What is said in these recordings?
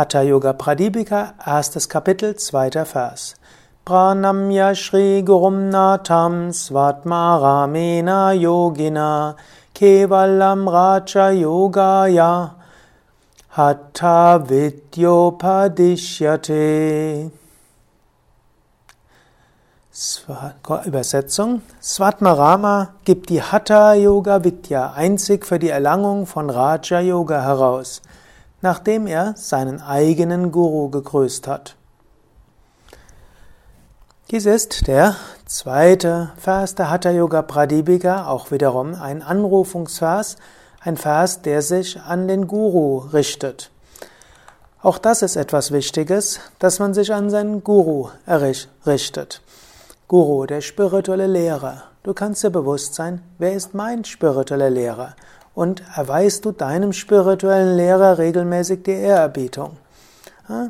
Hatha Yoga Pradipika, erstes Kapitel, zweiter Vers. Pranamya Shri Gurum Natham Svatmaramena Yogina Kevalam Raja Yogaya Hatha Vidyopadishyate Übersetzung. Svatmarama gibt die Hatha Yoga Vidya einzig für die Erlangung von Raja Yoga heraus nachdem er seinen eigenen Guru gegrüßt hat. Dies ist der zweite Vers der Hatha Yoga Pradipika, auch wiederum ein Anrufungsvers, ein Vers, der sich an den Guru richtet. Auch das ist etwas Wichtiges, dass man sich an seinen Guru richtet. Guru, der spirituelle Lehrer. Du kannst dir bewusst sein, wer ist mein spiritueller Lehrer? Und erweist du deinem spirituellen Lehrer regelmäßig die Ehrerbietung.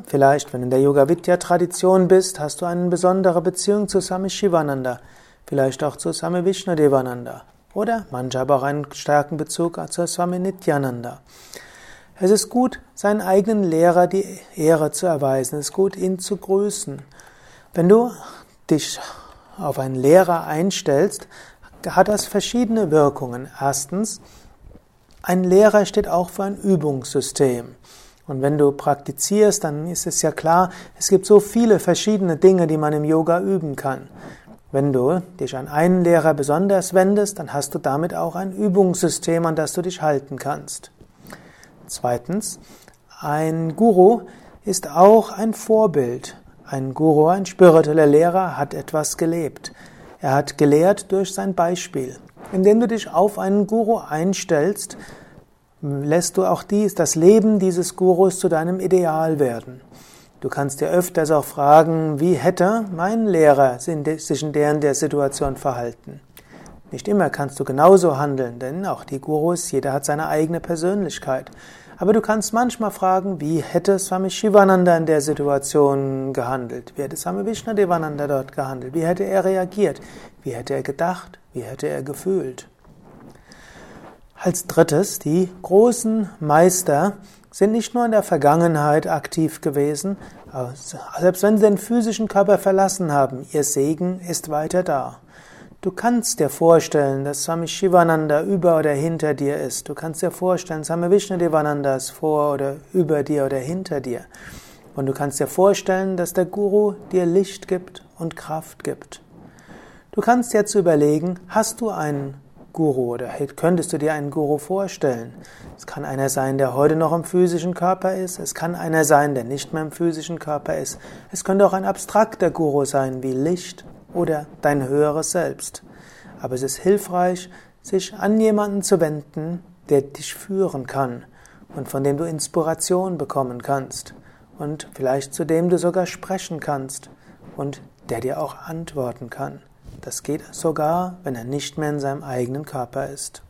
Vielleicht, wenn du in der Yoga Vidya Tradition bist, hast du eine besondere Beziehung zu Swami Shivananda, vielleicht auch zu Swami Vishnudevananda oder manche haben auch einen starken Bezug zu Swami Nityananda. Es ist gut, seinen eigenen Lehrer die Ehre zu erweisen. Es ist gut, ihn zu grüßen. Wenn du dich auf einen Lehrer einstellst, hat das verschiedene Wirkungen. Erstens, ein Lehrer steht auch für ein Übungssystem. Und wenn du praktizierst, dann ist es ja klar, es gibt so viele verschiedene Dinge, die man im Yoga üben kann. Wenn du dich an einen Lehrer besonders wendest, dann hast du damit auch ein Übungssystem, an das du dich halten kannst. Zweitens, ein Guru ist auch ein Vorbild. Ein Guru, ein spiritueller Lehrer hat etwas gelebt. Er hat gelehrt durch sein Beispiel. Indem du dich auf einen Guru einstellst, lässt du auch dies, das Leben dieses Gurus zu deinem Ideal werden. Du kannst dir öfters auch fragen, wie hätte mein Lehrer sich in der, in der Situation verhalten? Nicht immer kannst du genauso handeln, denn auch die Gurus, jeder hat seine eigene Persönlichkeit. Aber du kannst manchmal fragen, wie hätte Swami Shivananda in der Situation gehandelt? Wie hätte Swami Vishnadevananda dort gehandelt? Wie hätte er reagiert? Wie hätte er gedacht? Wie hätte er gefühlt? Als drittes, die großen Meister sind nicht nur in der Vergangenheit aktiv gewesen, selbst wenn sie den physischen Körper verlassen haben, ihr Segen ist weiter da. Du kannst dir vorstellen, dass Swami Shivananda über oder hinter dir ist. Du kannst dir vorstellen, Swami Vishnudevananda ist vor oder über dir oder hinter dir. Und du kannst dir vorstellen, dass der Guru dir Licht gibt und Kraft gibt. Du kannst jetzt überlegen, hast du einen Guru oder könntest du dir einen Guru vorstellen? Es kann einer sein, der heute noch im physischen Körper ist. Es kann einer sein, der nicht mehr im physischen Körper ist. Es könnte auch ein abstrakter Guru sein, wie Licht oder dein höheres Selbst. Aber es ist hilfreich, sich an jemanden zu wenden, der dich führen kann und von dem du Inspiration bekommen kannst und vielleicht zu dem du sogar sprechen kannst und der dir auch antworten kann. Das geht sogar, wenn er nicht mehr in seinem eigenen Körper ist.